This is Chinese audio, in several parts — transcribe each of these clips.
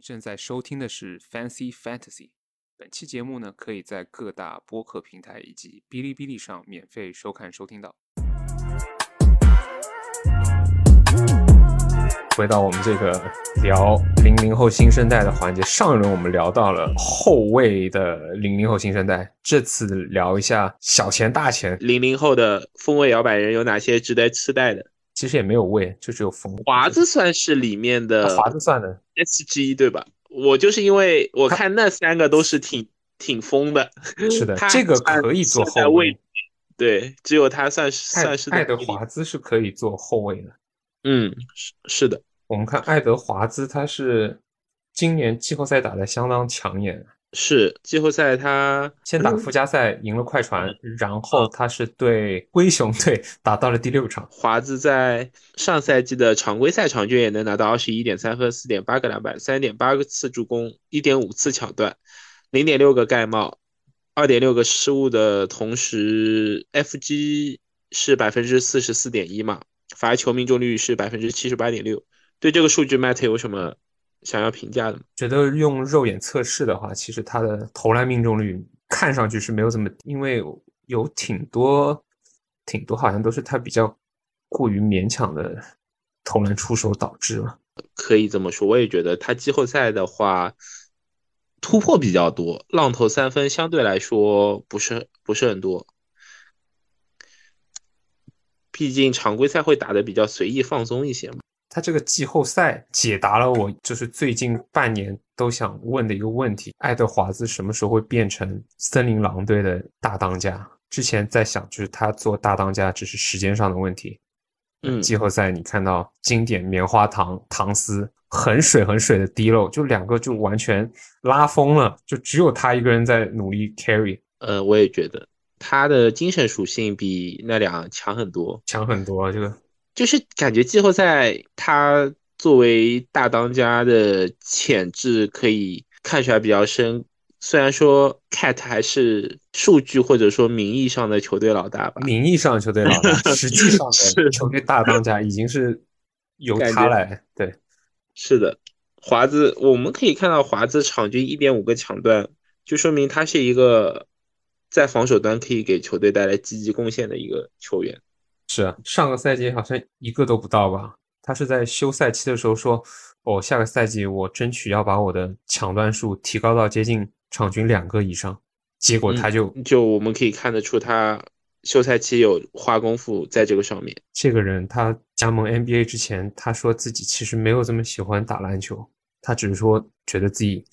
正在收听的是 Fancy Fantasy。本期节目呢，可以在各大播客平台以及哔哩哔哩上免费收看收听到。回到我们这个聊零零后新生代的环节，上一轮我们聊到了后卫的零零后新生代，这次聊一下小钱大钱。零零后的风味摇摆人有哪些值得期待的？其实也没有位，就只有风。华子算是里面的，华子算的 SG 对吧？我就是因为我看那三个都是挺挺疯的，是的，他这个可以做后卫。对，只有他算是算是爱德华兹是可以做后卫的。嗯，是是的，我们看爱德华兹，他是今年季后赛打得相当抢眼，是季后赛他先打附加赛赢了快船，然后他是对灰熊队 打到了第六场。华子在上赛季的常规赛场均也能拿到二十一点三分、四点八个篮板、三点八个次助攻、一点五次抢断、零点六个盖帽、二点六个失误的同时，FG 是百分之四十四点一嘛，罚球命中率是百分之七十八点六。对这个数据，Matt 有什么想要评价的吗？觉得用肉眼测试的话，其实他的投篮命中率看上去是没有这么，因为有挺多挺多好像都是他比较过于勉强的投篮出手导致了。可以这么说，我也觉得他季后赛的话突破比较多，浪投三分相对来说不是不是很多。毕竟常规赛会打的比较随意放松一些嘛。他这个季后赛解答了我就是最近半年都想问的一个问题：爱德华兹什么时候会变成森林狼队的大当家？之前在想，就是他做大当家只是时间上的问题。嗯季后赛你看到经典棉花糖唐斯很水很水的滴漏，就两个就完全拉风了，就只有他一个人在努力 carry，呃，我也觉得他的精神属性比那俩强很多，强很多。这个就是感觉季后赛他作为大当家的潜质可以看出来比较深。虽然说 Cat 还是数据或者说名义上的球队老大吧，名义上的球队老大，实际上的是球队大当家已经是由感觉他来。对，是的，华子我们可以看到华子场均一点五个抢断，就说明他是一个在防守端可以给球队带来积极贡献的一个球员。是啊，上个赛季好像一个都不到吧？他是在休赛期的时候说，哦，下个赛季我争取要把我的抢断数提高到接近场均两个以上。结果他就、就我们可以看得出，他休赛期有花功夫在这个上面。这个人，他加盟 NBA 之前，他说自己其实没有这么喜欢打篮球，他只是说觉得自己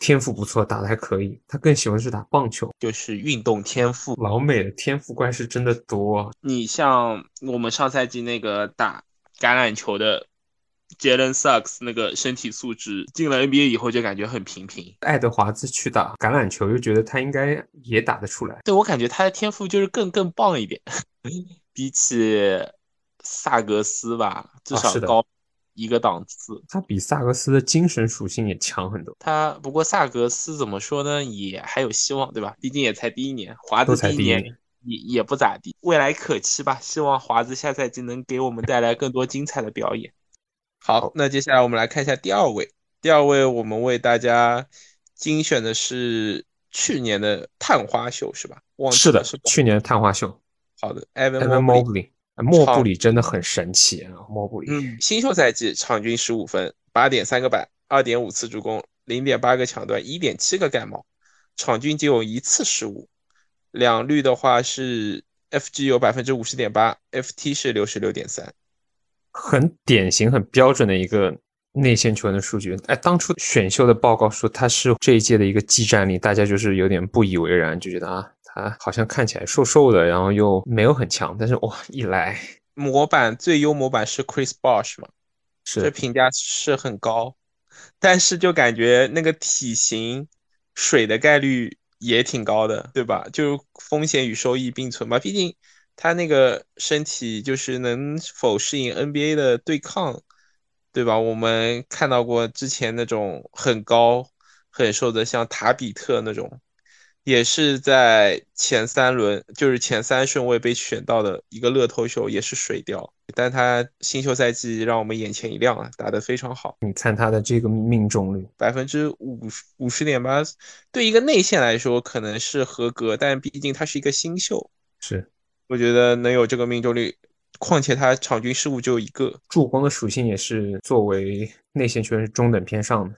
天赋不错，打得还可以。他更喜欢是打棒球。就是运动天赋，老美的天赋怪是真的多啊，你像我们上赛季那个打橄榄球的杰伦·萨克斯那个身体素质，进了 NBA 以后就感觉很平平。爱德华兹去打橄榄球，又觉得他应该也打得出来。对我感觉他的天赋就是更更棒一点，比起萨格斯吧，至少高一个档次。他比萨格斯的精神属性也强很多。他不过萨格斯怎么说呢，也还有希望，对吧？毕竟也才第一年，华子第一年才第一年也也不咋地，未来可期吧。希望华子下赛季能给我们带来更多精彩的表演。好，那接下来我们来看一下第二位。第二位我们为大家精选的是去年的探花秀，是吧？忘记是的了是吧？，去年的探花秀好的 Mobley Mobley，莫布里真的很神奇啊！莫布里，嗯，新秀赛季场均十五分，八点三个板，二点五次助攻，零点八个抢断，一点七个盖帽，场均仅有一次失误。两率的话是 FG 有百分之五十点八，FT 是六十六点三。很典型、很标准的一个内线球员的数据。哎，当初选秀的报告说他是这一届的一个技战力，大家就是有点不以为然，就觉得啊，他好像看起来瘦瘦的，然后又没有很强，但是哇，一来模板最优模板是 Chris Bosh 嘛，是这评价是很高，但是就感觉那个体型水的概率也挺高的，对吧？就风险与收益并存吧。毕竟他那个身体就是能否适应 NBA 的对抗，对吧？我们看到过之前那种很高很瘦的，像塔比特那种，也是在前三轮，就是前三顺位被选到的一个乐透秀，也是水掉。但他新秀赛季让我们眼前一亮啊，打得非常好。你看他的这个命中率，百分之五五十点八，对一个内线来说可能是合格，但毕竟他是一个新秀，是我觉得能有这个命中率。况且他场均失误只有一个，助攻的属性也是作为内线球员是中等偏上的，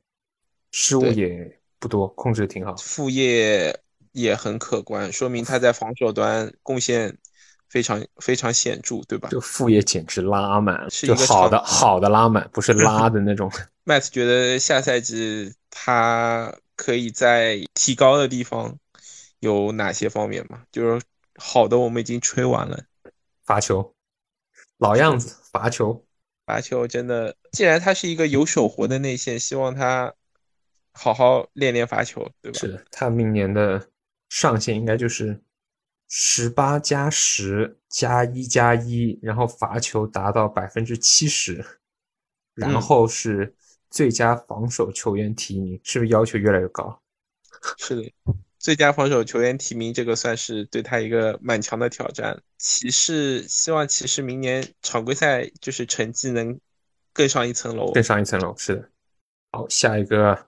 失误也不多，控制挺好。副业也很可观，说明他在防守端贡献非常非常显著，对吧？这副业简直拉满，是一个好的好的拉满，不是 拉的那种。麦斯觉得下赛季他可以在提高的地方有哪些方面吗？就是好的，我们已经吹完了，罚球。老样子，罚球，罚球真的。既然他是一个有手活的内线，希望他好好练练罚球，对吧？是的，他明年的上限应该就是十八加十加一加一，然后罚球达到百分之七十，然后是最佳防守球员提名，是不是要求越来越高？是的。最佳防守球员提名，这个算是对他一个蛮强的挑战。骑士希望骑士明年常规赛就是成绩能更上一层楼，更上一层楼。是的。好，下一个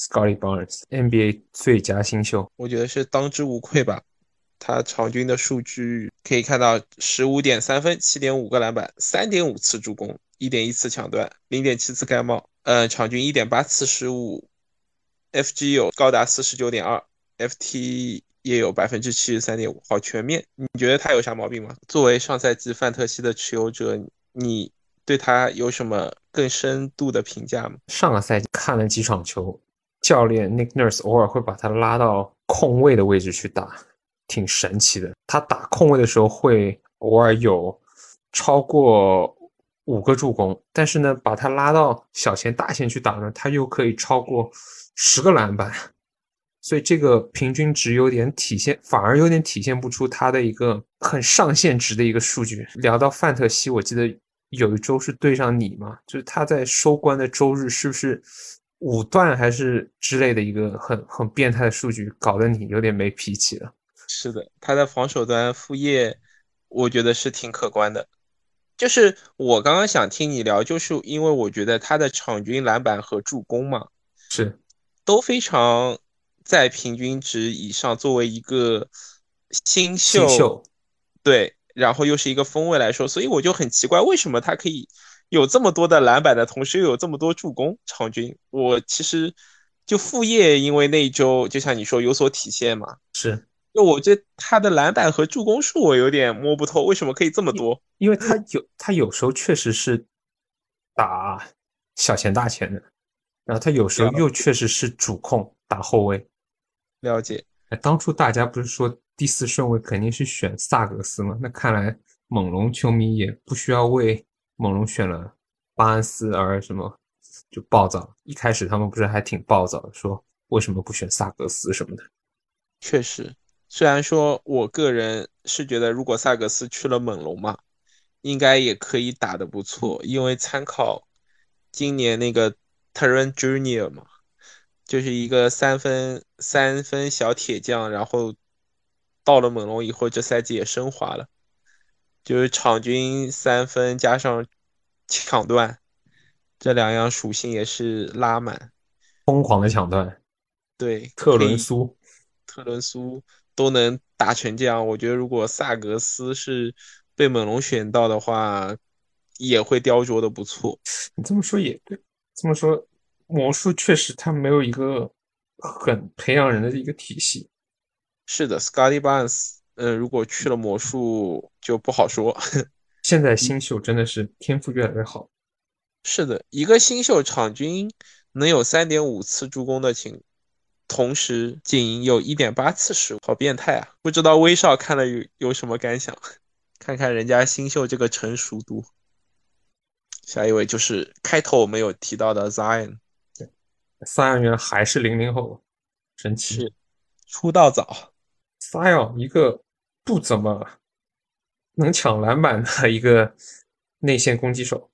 ，Scotty Barnes，NBA 最佳新秀，我觉得是当之无愧吧。他场均的数据可以看到：十五点三分，七点五个篮板，三点五次助攻，一点一次抢断，零点七次盖帽。呃，场均一点八次失误。FG 有高达四十九点二，FT 也有百分之七十三点五，好全面。你觉得他有啥毛病吗？作为上赛季范特西的持有者，你对他有什么更深度的评价吗？上个赛季看了几场球，教练 Nick Nurse 偶尔会把他拉到控位的位置去打，挺神奇的。他打控位的时候会偶尔有超过五个助攻，但是呢，把他拉到小前大前去打呢，他又可以超过。十个篮板，所以这个平均值有点体现，反而有点体现不出他的一个很上限值的一个数据。聊到范特西，我记得有一周是对上你嘛，就是他在收官的周日是不是五段还是之类的一个很很变态的数据，搞得你有点没脾气了。是的，他的防守端副业，我觉得是挺可观的。就是我刚刚想听你聊，就是因为我觉得他的场均篮板和助攻嘛，是。都非常在平均值以上，作为一个新秀，对，然后又是一个锋卫来说，所以我就很奇怪，为什么他可以有这么多的篮板的同时又有这么多助攻？场均，我其实就副业，因为那一周就像你说有所体现嘛，是，就我觉得他的篮板和助攻数我有点摸不透，为什么可以这么多？因为他有他有时候确实是打小钱大钱的。然后他有时候又确实是主控打后卫，了解。哎，当初大家不是说第四顺位肯定是选萨格斯吗？那看来猛龙球迷也不需要为猛龙选了巴恩斯而什么就暴躁。一开始他们不是还挺暴躁的，说为什么不选萨格斯什么的。确实，虽然说我个人是觉得，如果萨格斯去了猛龙嘛，应该也可以打得不错，因为参考今年那个。t e r e n Junior 嘛，就是一个三分三分小铁匠，然后到了猛龙以后，这赛季也升华了，就是场均三分加上抢断这两样属性也是拉满，疯狂的抢断。对，特伦苏，特伦苏都能打成这样，我觉得如果萨格斯是被猛龙选到的话，也会雕琢的不错。你这么说也对。这么说，魔术确实他没有一个很培养人的一个体系。是的，Scotty Barnes，呃，如果去了魔术就不好说。现在新秀真的是天赋越来越好。是的，一个新秀场均能有三点五次助攻的情，同时仅有一点八次失误，好变态啊！不知道威少看了有有什么感想？看看人家新秀这个成熟度。下一位就是开头我们有提到的 Zion，对，Zion 原来还是零零后，神奇，出道早。Zion 一个不怎么能抢篮板的一个内线攻击手，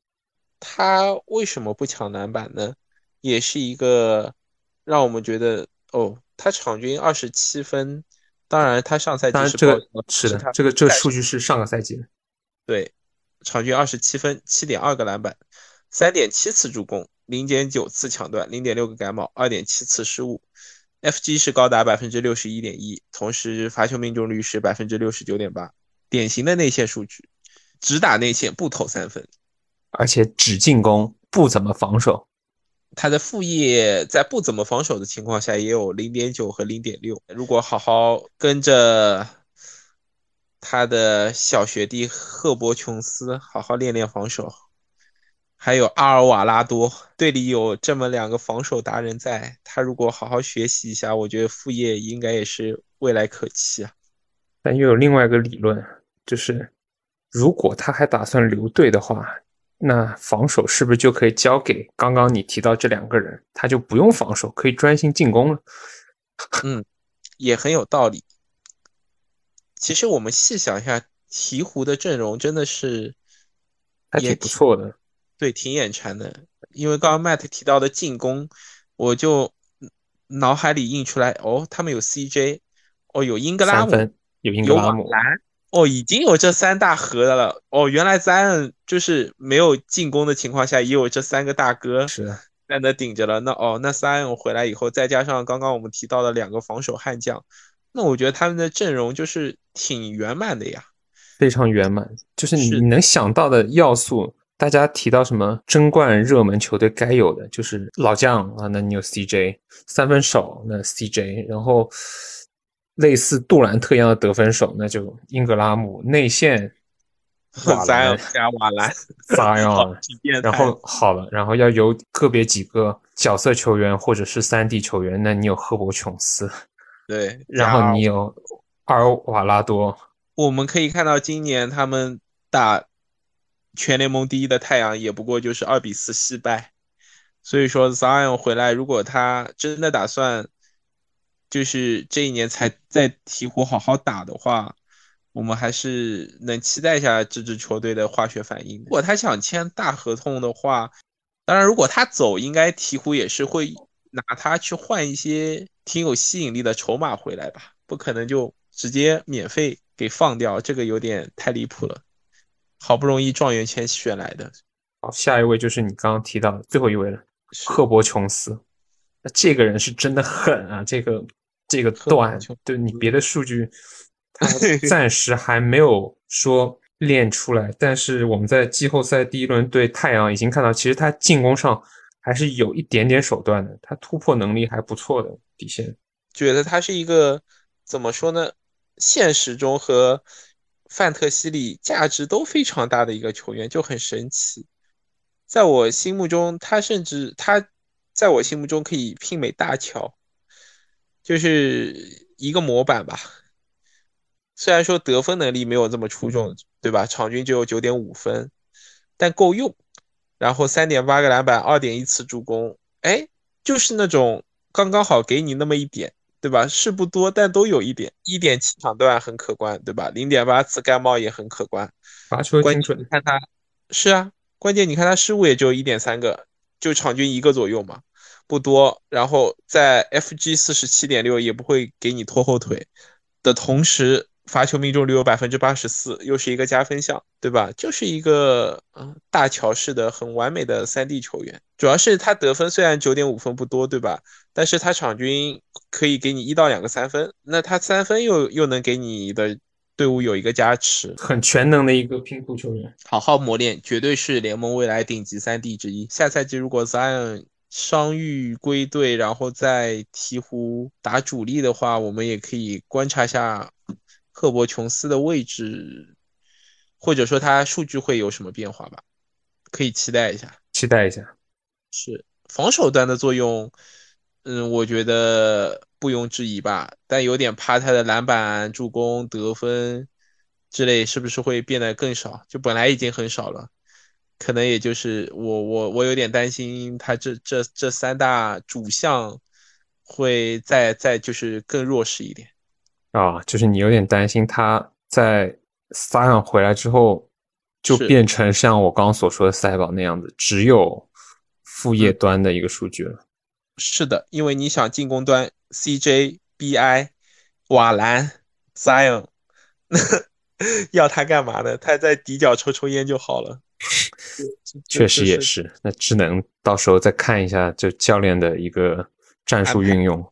他为什么不抢篮板呢？也是一个让我们觉得哦，他场均二十七分，当然他上赛季是这个是的，这个这个数据是上个赛季的。对，场均二十七分，七点二个篮板，三点七次助攻，零点九次抢断，零点六个盖帽，二点七次失误，FG 是高达百分之六十一点一，同时罚球命中率是百分之六十九点八，典型的内线数据，只打内线不投三分，而且只进攻不怎么防守。他的副业在不怎么防守的情况下也有零点九和零点六。如果好好跟着他的小学弟赫伯琼斯好好练练防守，还有阿尔瓦拉多队里有这么两个防守达人在，他如果好好学习一下，我觉得副业应该也是未来可期啊。但又有另外一个理论，就是如果他还打算留队的话。那防守是不是就可以交给刚刚你提到这两个人？他就不用防守，可以专心进攻了。嗯，也很有道理。其实我们细想一下，鹈鹕的阵容真的是还挺不错的，对，挺眼馋的。因为刚刚 Matt 提到的进攻，我就脑海里印出来，哦，他们有 CJ，哦，有英格拉姆，有英格拉姆。哦，已经有这三大核的了。哦，原来 Zion 就是没有进攻的情况下，也有这三个大哥是在那顶着了。那哦，那 Zion 回来以后，再加上刚刚我们提到的两个防守悍将，那我觉得他们的阵容就是挺圆满的呀，非常圆满。就是你能想到的要素，大家提到什么争冠热门球队该有的，就是老将啊，那你有 CJ 三分手，那 CJ，然后。类似杜兰特一样的得分手，那就英格拉姆内线，瓦兰加瓦兰，撒样，然后好了，然后要有个别几个角色球员或者是三 D 球员，那你有赫伯琼斯，对，然后你有阿尔瓦拉多。我们可以看到，今年他们打全联盟第一的太阳，也不过就是二比四惜败。所以说，Zion 回来，如果他真的打算。就是这一年才在鹈鹕好好打的话，我们还是能期待一下这支球队的化学反应。如果他想签大合同的话，当然如果他走，应该鹈鹕也是会拿他去换一些挺有吸引力的筹码回来吧，不可能就直接免费给放掉，这个有点太离谱了。好不容易状元签选来的，好，下一位就是你刚刚提到的最后一位了，赫伯琼斯。那这个人是真的狠啊，这个。这个段，对你别的数据，他 暂时还没有说练出来。但是我们在季后赛第一轮对太阳已经看到，其实他进攻上还是有一点点手段的，他突破能力还不错的底线。觉得他是一个怎么说呢？现实中和范特西里价值都非常大的一个球员，就很神奇。在我心目中，他甚至他在我心目中可以媲美大乔。就是一个模板吧，虽然说得分能力没有这么出众，对吧？场均只有九点五分，但够用。然后三点八个篮板，二点一次助攻，哎，就是那种刚刚好给你那么一点，对吧？是不多，但都有一点。一点七场段很可观，对吧？零点八次盖帽也很可观。罚球精准，看他是啊，关键你看他失误也就一点三个，就场均一个左右嘛。不多，然后在 FG 四十七点六也不会给你拖后腿的同时，罚球命中率有百分之八十四，又是一个加分项，对吧？就是一个嗯大乔式的很完美的三 D 球员。主要是他得分虽然九点五分不多，对吧？但是他场均可以给你一到两个三分，那他三分又又能给你的队伍有一个加持，很全能的一个拼图球员。好好磨练，绝对是联盟未来顶级三 D 之一。下赛季如果 Zion 伤愈归队，然后在鹈鹕打主力的话，我们也可以观察一下赫伯琼斯的位置，或者说他数据会有什么变化吧，可以期待一下。期待一下，是防守端的作用，嗯，我觉得不庸置疑吧，但有点怕他的篮板、助攻、得分之类是不是会变得更少？就本来已经很少了。可能也就是我我我有点担心他这这这三大主项会再再就是更弱势一点啊，就是你有点担心他在萨养回来之后就变成像我刚刚所说的赛宝那样子，只有副业端的一个数据了。是的，因为你想进攻端，CJ、BI、瓦兰、Zion，那要他干嘛呢？他在底角抽抽烟就好了。确实也是，那只能到时候再看一下就教练的一个战术运用。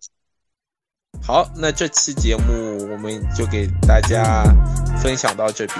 好，那这期节目我们就给大家分享到这边。